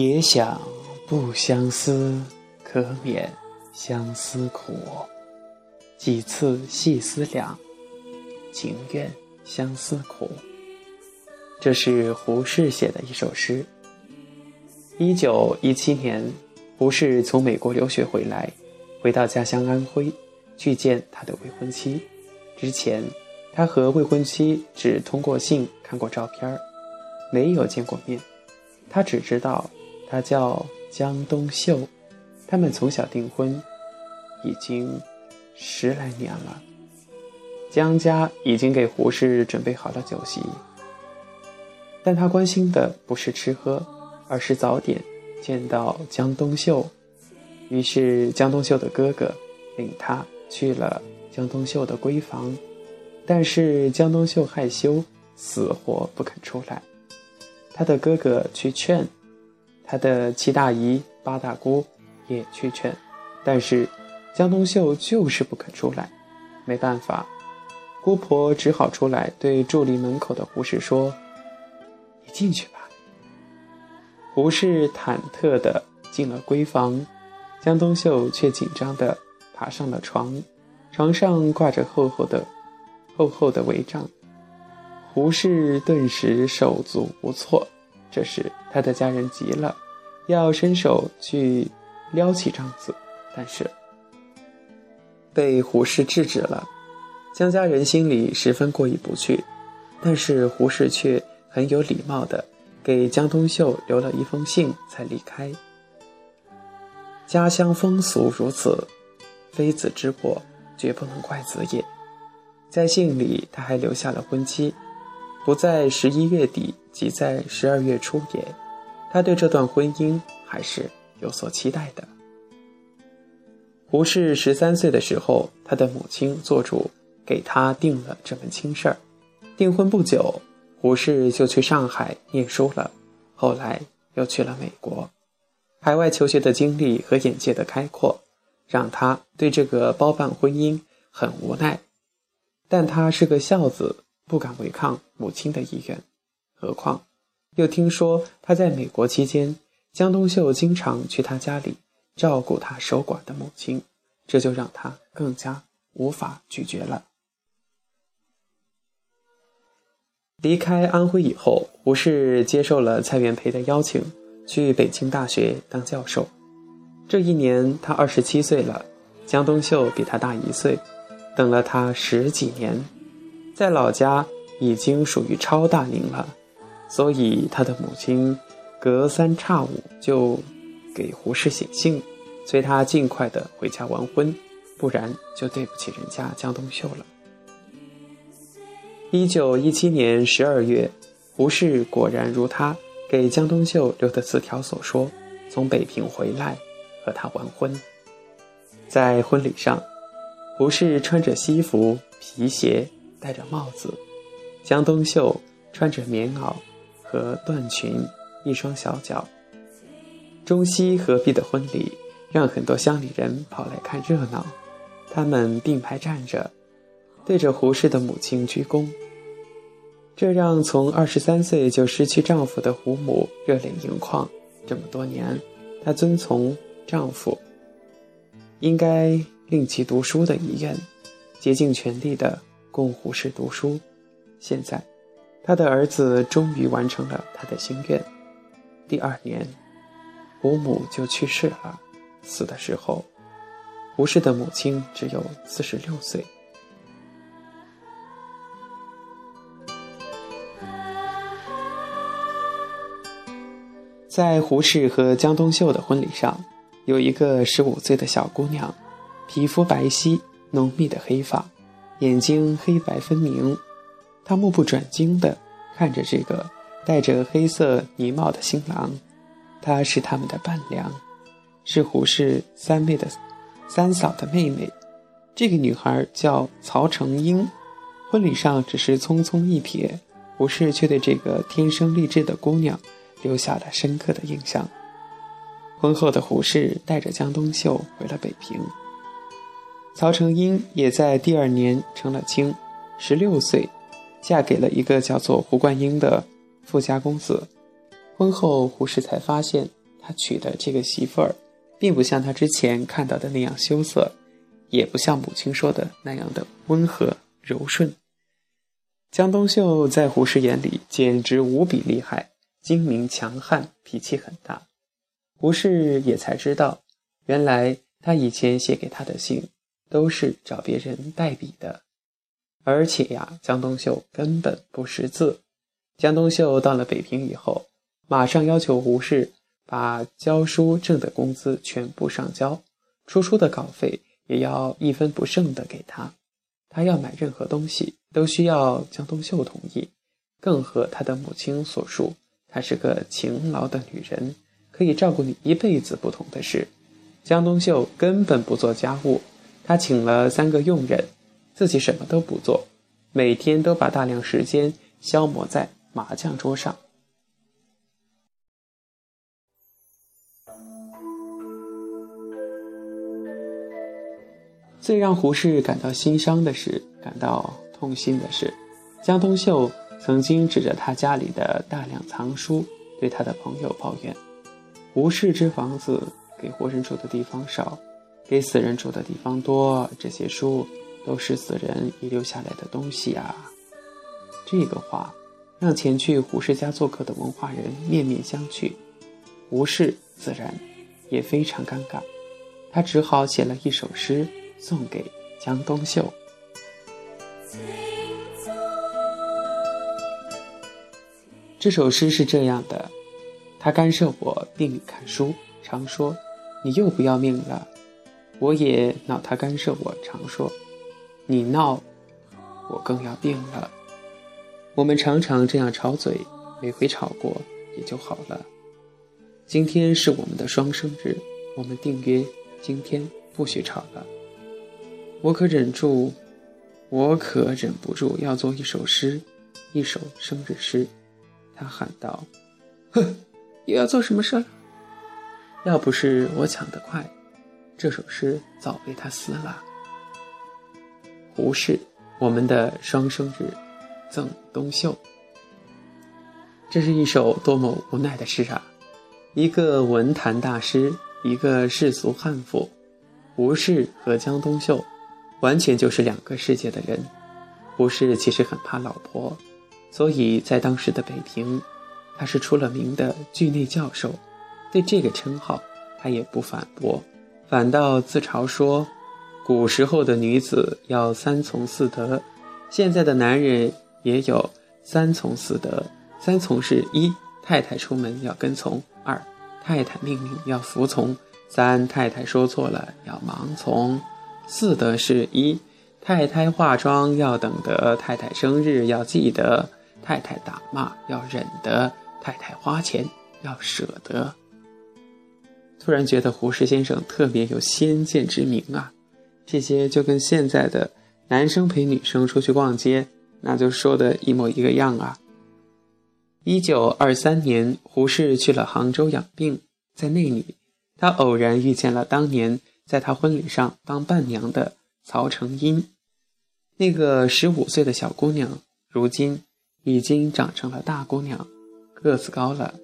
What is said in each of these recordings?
也想不相思，可免相思苦。几次细思量，情愿相思苦。这是胡适写的一首诗。一九一七年，胡适从美国留学回来，回到家乡安徽，去见他的未婚妻。之前，他和未婚妻只通过信看过照片没有见过面。他只知道他叫江冬秀，他们从小订婚，已经十来年了。江家已经给胡适准备好了酒席，但他关心的不是吃喝，而是早点见到江冬秀。于是，江冬秀的哥哥领他去了。江冬秀的闺房，但是江冬秀害羞，死活不肯出来。他的哥哥去劝，他的七大姨八大姑也去劝，但是江冬秀就是不肯出来。没办法，姑婆只好出来对伫立门口的胡适说：“你进去吧。”胡适忐忑地进了闺房，江冬秀却紧张地爬上了床。床上挂着厚厚的、厚厚的帷帐，胡适顿时手足无措。这时，他的家人急了，要伸手去撩起帐子，但是被胡适制止了。江家人心里十分过意不去，但是胡适却很有礼貌的给江冬秀留了一封信，才离开。家乡风俗如此，非子之过。绝不能怪子也。在信里，他还留下了婚期，不在十一月底，即在十二月初也。他对这段婚姻还是有所期待的。胡适十三岁的时候，他的母亲做主给他定了这门亲事儿。订婚不久，胡适就去上海念书了，后来又去了美国。海外求学的经历和眼界的开阔。让他对这个包办婚姻很无奈，但他是个孝子，不敢违抗母亲的意愿。何况又听说他在美国期间，江冬秀经常去他家里照顾他守寡的母亲，这就让他更加无法拒绝了。离开安徽以后，胡适接受了蔡元培的邀请，去北京大学当教授。这一年，他二十七岁了。江冬秀比他大一岁，等了他十几年，在老家已经属于超大龄了。所以，他的母亲隔三差五就给胡适写信，催他尽快的回家完婚，不然就对不起人家江冬秀了。一九一七年十二月，胡适果然如他给江冬秀留的字条所说，从北平回来。和他完婚，在婚礼上，胡适穿着西服皮鞋，戴着帽子；江冬秀穿着棉袄和缎裙，一双小脚。中西合璧的婚礼让很多乡里人跑来看热闹，他们并排站着，对着胡适的母亲鞠躬。这让从二十三岁就失去丈夫的胡母热泪盈眶。这么多年，她遵从。丈夫应该令其读书的遗愿，竭尽全力的供胡适读书。现在，他的儿子终于完成了他的心愿。第二年，胡母就去世了。死的时候，胡适的母亲只有四十六岁。在胡适和江冬秀的婚礼上。有一个十五岁的小姑娘，皮肤白皙，浓密的黑发，眼睛黑白分明。他目不转睛地看着这个戴着黑色呢帽的新郎。她是他们的伴娘，是胡适三妹的三嫂的妹妹。这个女孩叫曹成英。婚礼上只是匆匆一瞥，胡适却对这个天生丽质的姑娘留下了深刻的印象。婚后的胡适带着江冬秀回了北平，曹成英也在第二年成了亲，十六岁，嫁给了一个叫做胡冠英的富家公子。婚后，胡适才发现他娶的这个媳妇儿，并不像他之前看到的那样羞涩，也不像母亲说的那样的温和柔顺。江冬秀在胡适眼里简直无比厉害，精明强悍，脾气很大。胡适也才知道，原来他以前写给他的信都是找别人代笔的，而且呀，江冬秀根本不识字。江冬秀到了北平以后，马上要求胡适把教书挣的工资全部上交，出书的稿费也要一分不剩的给他。他要买任何东西。都需要江冬秀同意，更和他的母亲所述，她是个勤劳的女人，可以照顾你一辈子。不同的是，江冬秀根本不做家务，她请了三个佣人，自己什么都不做，每天都把大量时间消磨在麻将桌上。最让胡适感到心伤的是，感到。痛心的是，江冬秀曾经指着他家里的大量藏书，对他的朋友抱怨：“胡适之房子给活人住的地方少，给死人住的地方多。这些书都是死人遗留下来的东西啊！”这个话让前去胡适家做客的文化人面面相觑，胡适自然也非常尴尬，他只好写了一首诗送给江冬秀。这首诗是这样的：他干涉我病里看书，常说你又不要命了；我也恼他干涉我，常说。你闹，我更要病了。我们常常这样吵嘴，每回吵过也就好了。今天是我们的双生日，我们定约今天不许吵了。我可忍住，我可忍不住要做一首诗，一首生日诗。他喊道：“哼，又要做什么事了？要不是我抢得快，这首诗早被他撕了。”胡适，我们的双生日，赠东秀。这是一首多么无奈的诗啊！一个文坛大师，一个世俗悍妇，胡适和江冬秀，完全就是两个世界的人。胡适其实很怕老婆。所以在当时的北平，他是出了名的剧内教授，对这个称号他也不反驳，反倒自嘲说：“古时候的女子要三从四德，现在的男人也有三从四德。三从是一太太出门要跟从，二太太命令要服从，三太太说错了要盲从。四德是一太太化妆要等得，太太生日要记得。”太太打骂要忍得，太太花钱要舍得。突然觉得胡适先生特别有先见之明啊！这些就跟现在的男生陪女生出去逛街，那就说的一模一个样啊。一九二三年，胡适去了杭州养病，在那里，他偶然遇见了当年在他婚礼上当伴娘的曹成英，那个十五岁的小姑娘，如今。已经长成了大姑娘，个子高了，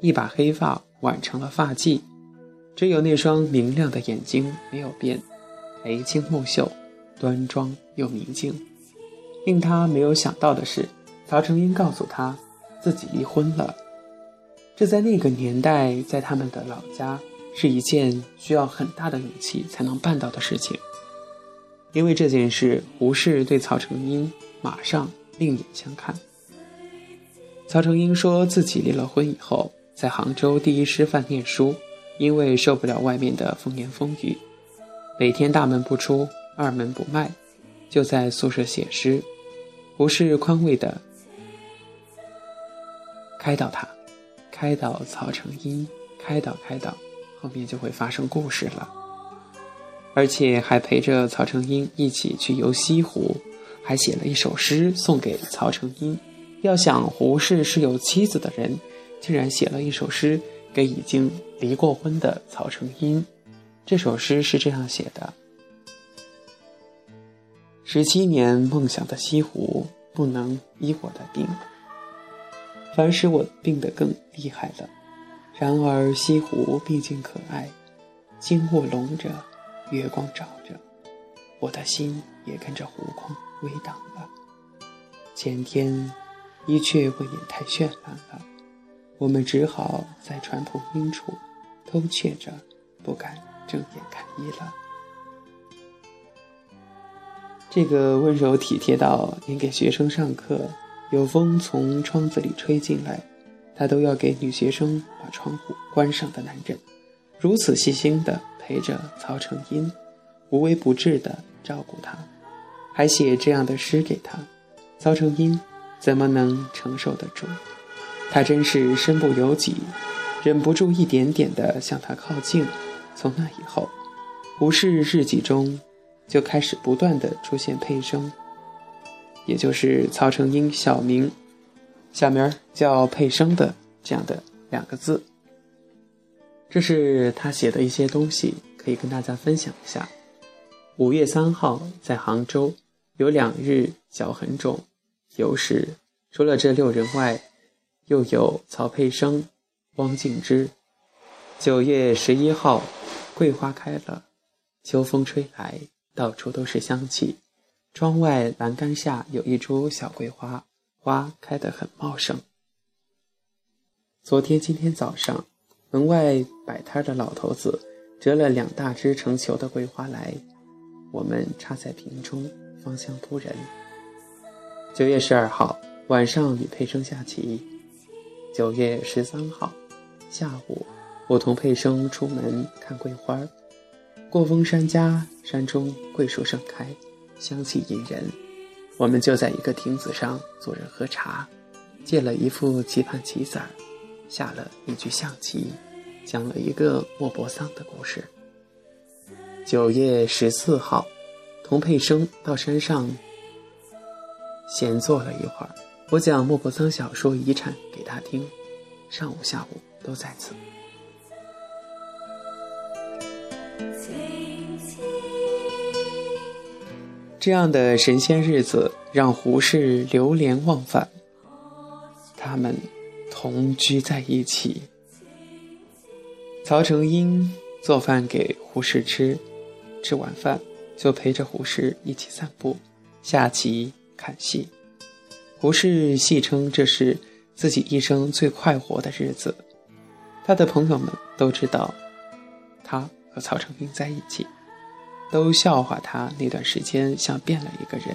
一把黑发挽成了发髻，只有那双明亮的眼睛没有变，眉清目秀，端庄又明净。令他没有想到的是，曹成英告诉他自己离婚了。这在那个年代，在他们的老家是一件需要很大的勇气才能办到的事情。因为这件事，胡适对曹成英马上。另眼相看。曹成英说自己离了婚以后，在杭州第一师范念书，因为受不了外面的风言风语，每天大门不出，二门不迈，就在宿舍写诗。胡适宽慰的开导他，开导曹成英，开导开导，后面就会发生故事了，而且还陪着曹成英一起去游西湖。还写了一首诗送给曹成英。要想胡适是有妻子的人，竟然写了一首诗给已经离过婚的曹成英。这首诗是这样写的：十七年梦想的西湖，不能医我的病，反使我病得更厉害了。然而西湖毕竟可爱，金雾笼着，月光照着，我的心也跟着湖光微荡了。前天，一切未免太绚烂了，我们只好在船头阴处偷窃着，不敢睁眼看一了。这个温柔体贴到连给学生上课，有风从窗子里吹进来。他都要给女学生把窗户关上的男人，如此细心的陪着曹成英，无微不至的照顾他，还写这样的诗给他，曹成英怎么能承受得住？他真是身不由己，忍不住一点点的向他靠近。从那以后，胡适日记中就开始不断的出现配声，也就是曹成英小名。小名儿叫佩生的这样的两个字，这是他写的一些东西，可以跟大家分享一下。五月三号在杭州有两日脚很肿，有时除了这六人外，又有曹佩生、汪静之。九月十一号，桂花开了，秋风吹来，到处都是香气。窗外栏杆下有一株小桂花。花开得很茂盛。昨天、今天早上，门外摆摊的老头子折了两大枝成球的桂花来，我们插在瓶中，芳香扑人。九月十二号晚上与佩生下棋。九月十三号下午，我同佩生出门看桂花。过峰山家山中桂树盛开，香气引人。我们就在一个亭子上坐着喝茶，借了一副棋盘棋子儿，下了一局象棋，讲了一个莫泊桑的故事。九月十四号，童佩生到山上闲坐了一会儿，我讲莫泊桑小说《遗产》给他听，上午下午都在此。这样的神仙日子让胡适流连忘返。他们同居在一起，曹成英做饭给胡适吃，吃完饭就陪着胡适一起散步、下棋、看戏。胡适戏称这是自己一生最快活的日子。他的朋友们都知道，他和曹成英在一起。都笑话他那段时间像变了一个人，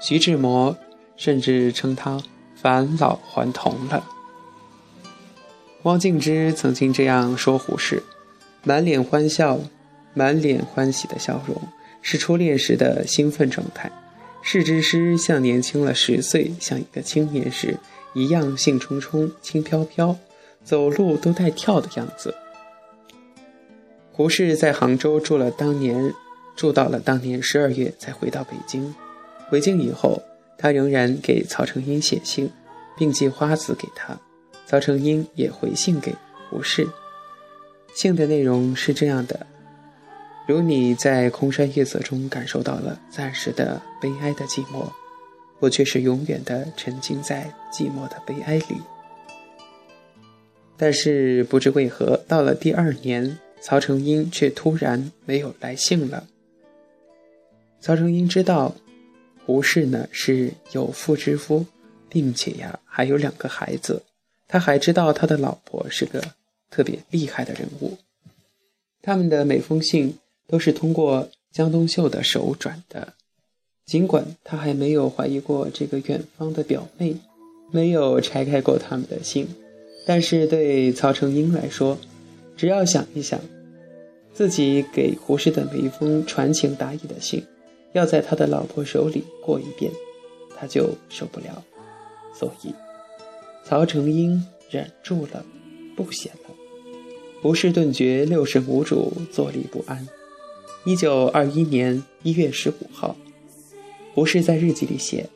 徐志摩甚至称他返老还童了。汪静之曾经这样说胡适：满脸欢笑，满脸欢喜的笑容是初恋时的兴奋状态，是之诗像年轻了十岁，像一个青年时一样兴冲冲、轻飘飘，走路都带跳的样子。胡适在杭州住了当年。住到了当年十二月，才回到北京。回京以后，他仍然给曹成英写信，并寄花子给他。曹成英也回信给胡适。信的内容是这样的：如你在空山夜色中感受到了暂时的悲哀的寂寞，我却是永远的沉浸在寂寞的悲哀里。但是不知为何，到了第二年，曹成英却突然没有来信了。曹成英知道，胡适呢是有妇之夫，并且呀还有两个孩子。他还知道他的老婆是个特别厉害的人物。他们的每封信都是通过江冬秀的手转的。尽管他还没有怀疑过这个远方的表妹，没有拆开过他们的信，但是对曹成英来说，只要想一想，自己给胡适的每一封传情达意的信。要在他的老婆手里过一遍，他就受不了，所以曹成英忍住了，不写了。胡适顿觉六神无主，坐立不安。一九二一年一月十五号，胡适在日记里写：“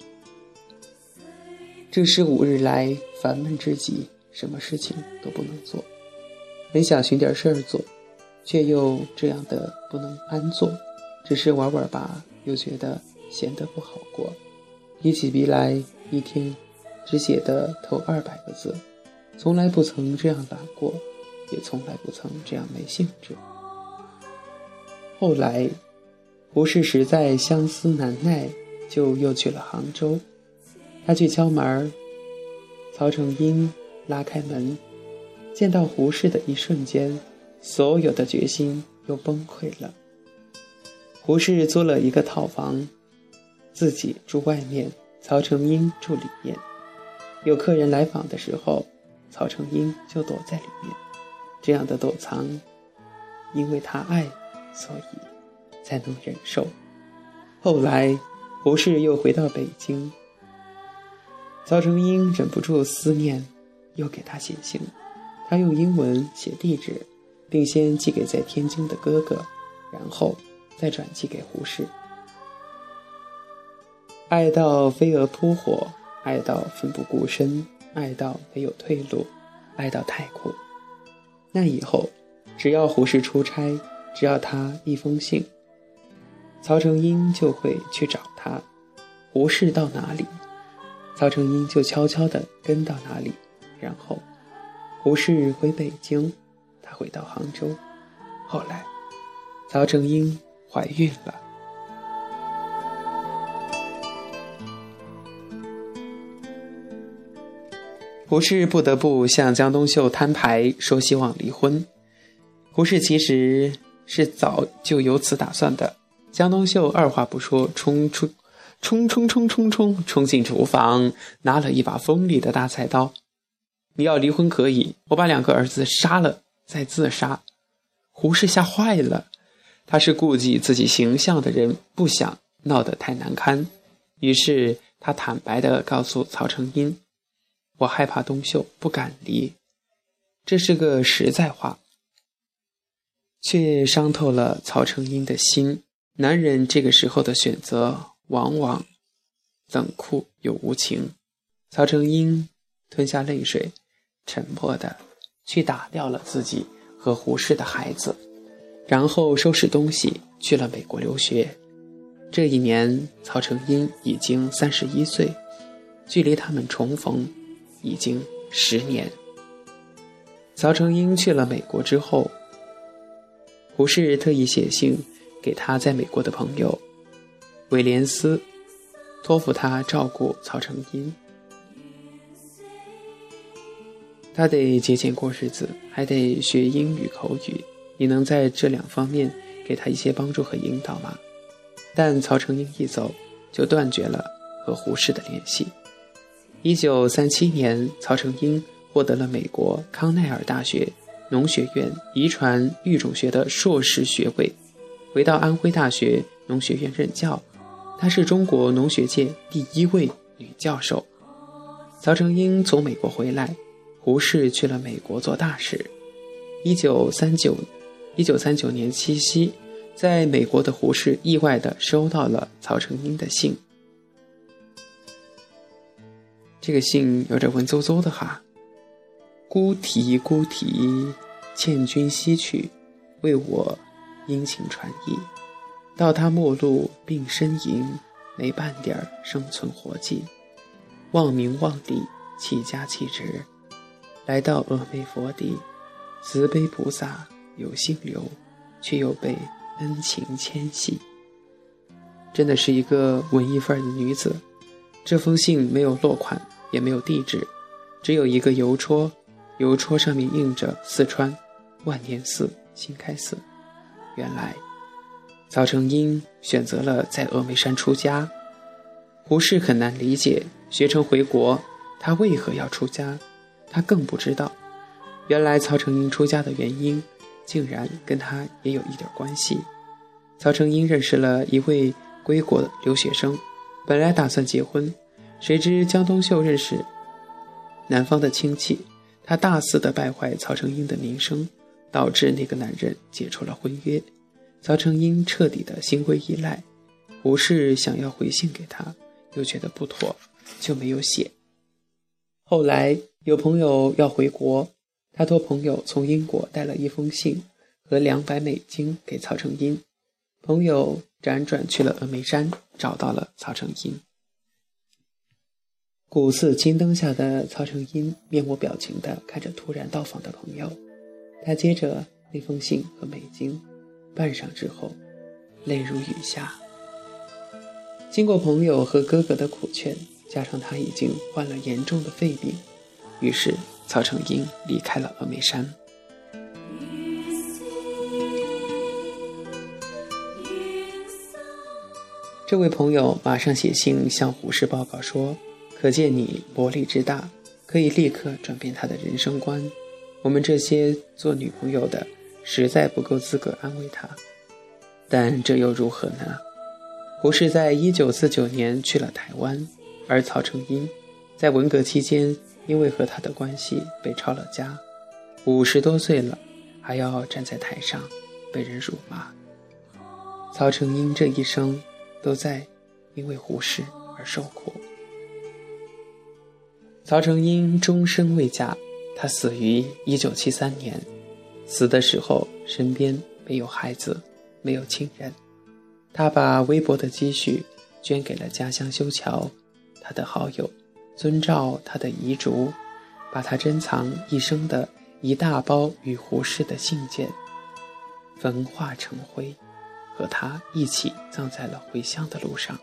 这十五日来烦闷之极，什么事情都不能做，很想寻点事儿做，却又这样的不能安坐，只是玩玩吧。”又觉得闲得不好过，提起笔来，一天只写的头二百个字，从来不曾这样懒过。也从来不曾这样没兴致。后来，胡适实在相思难耐，就又去了杭州。他去敲门，曹成英拉开门，见到胡适的一瞬间，所有的决心又崩溃了。胡适租了一个套房，自己住外面，曹成英住里面。有客人来访的时候，曹成英就躲在里面。这样的躲藏，因为他爱。所以才能忍受。后来，胡适又回到北京，曹成英忍不住思念，又给他写信。他用英文写地址，并先寄给在天津的哥哥，然后再转寄给胡适。爱到飞蛾扑火，爱到奋不顾身，爱到没有退路，爱到太苦。那以后，只要胡适出差。只要他一封信，曹成英就会去找他。胡适到哪里，曹成英就悄悄地跟到哪里。然后，胡适回北京，他回到杭州。后来，曹成英怀孕了。胡适不得不向江冬秀摊牌，说希望离婚。胡适其实。是早就有此打算的。江冬秀二话不说，冲出，冲冲冲冲冲，冲进厨房，拿了一把锋利的大菜刀。你要离婚可以，我把两个儿子杀了再自杀。胡适吓坏了，他是顾忌自己形象的人，不想闹得太难堪，于是他坦白地告诉曹成英：“我害怕东秀，不敢离。”这是个实在话。却伤透了曹成英的心。男人这个时候的选择，往往冷酷又无情。曹成英吞下泪水，沉默的去打掉了自己和胡适的孩子，然后收拾东西去了美国留学。这一年，曹成英已经三十一岁，距离他们重逢已经十年。曹成英去了美国之后。胡适特意写信给他在美国的朋友威廉斯，托付他照顾曹成英。他得节俭过日子，还得学英语口语。你能在这两方面给他一些帮助和引导吗？但曹成英一走，就断绝了和胡适的联系。一九三七年，曹成英获得了美国康奈尔大学。农学院遗传育种学的硕士学位，回到安徽大学农学院任教。她是中国农学界第一位女教授。曹成英从美国回来，胡适去了美国做大使。一九三九，一九三九年七夕，在美国的胡适意外地收到了曹成英的信。这个信有点文绉绉的哈。孤啼孤啼，欠君西去，为我殷勤传意。到他末路病呻吟，没半点生存活计。忘名忘利，弃家弃职，来到峨眉佛地，慈悲菩萨有心留，却又被恩情牵系。真的是一个文艺范儿的女子。这封信没有落款，也没有地址，只有一个邮戳。邮戳上面印着“四川万年寺新开寺”。原来，曹成英选择了在峨眉山出家。胡适很难理解，学成回国，他为何要出家？他更不知道，原来曹成英出家的原因，竟然跟他也有一点关系。曹成英认识了一位归国留学生，本来打算结婚，谁知江冬秀认识男方的亲戚。他大肆的败坏曹成英的名声，导致那个男人解除了婚约。曹成英彻底的心灰意懒。胡适想要回信给他，又觉得不妥，就没有写。后来有朋友要回国，他托朋友从英国带了一封信和两百美金给曹成英。朋友辗转去了峨眉山，找到了曹成英。古寺青灯下的曹成英面无表情地看着突然到访的朋友，他接着那封信和美金半晌之后，泪如雨下。经过朋友和哥哥的苦劝，加上他已经患了严重的肺病，于是曹成英离开了峨眉山。这位朋友马上写信向胡适报告说：“可见你魔力之大，可以立刻转变他的人生观。我们这些做女朋友的，实在不够资格安慰他。但这又如何呢？”胡适在一九四九年去了台湾，而曹成英在文革期间因为和他的关系被抄了家，五十多岁了还要站在台上被人辱骂。曹成英这一生。都在因为胡适而受苦。曹成英终身未嫁，他死于一九七三年，死的时候身边没有孩子，没有亲人。他把微薄的积蓄捐给了家乡修桥。他的好友遵照他的遗嘱，把他珍藏一生的一大包与胡适的信件焚化成灰。和他一起葬在了回乡的路上，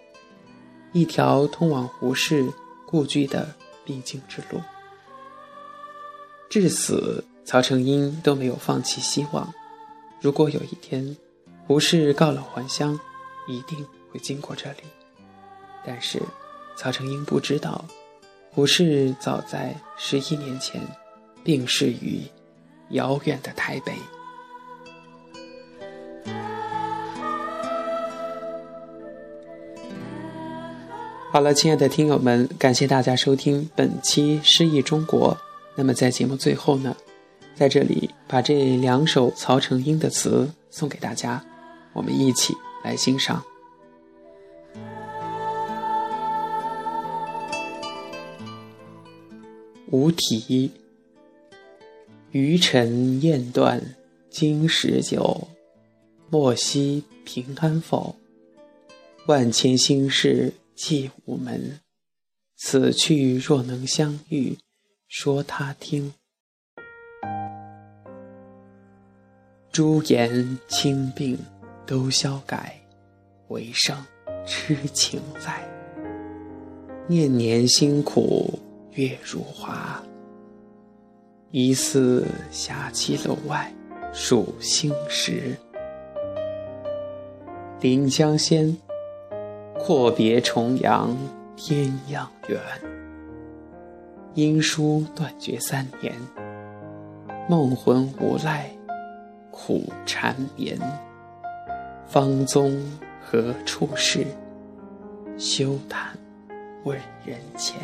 一条通往胡适故居的必经之路。至死，曹成英都没有放弃希望。如果有一天胡适告老还乡，一定会经过这里。但是，曹成英不知道，胡适早在十一年前病逝于遥远的台北。好了，亲爱的听友们，感谢大家收听本期《诗意中国》。那么在节目最后呢，在这里把这两首曹成英的词送给大家，我们一起来欣赏。无题，余尘雁断经时久，莫惜平安否？万千心事。寄无门，此去若能相遇，说他听。朱颜清病都消改，唯剩痴情在。念年辛苦月如华，疑似霞栖楼外数星时。临江仙。阔别重阳天样远，音书断绝三年，梦魂无赖苦缠绵。方宗何处是？休叹问人前。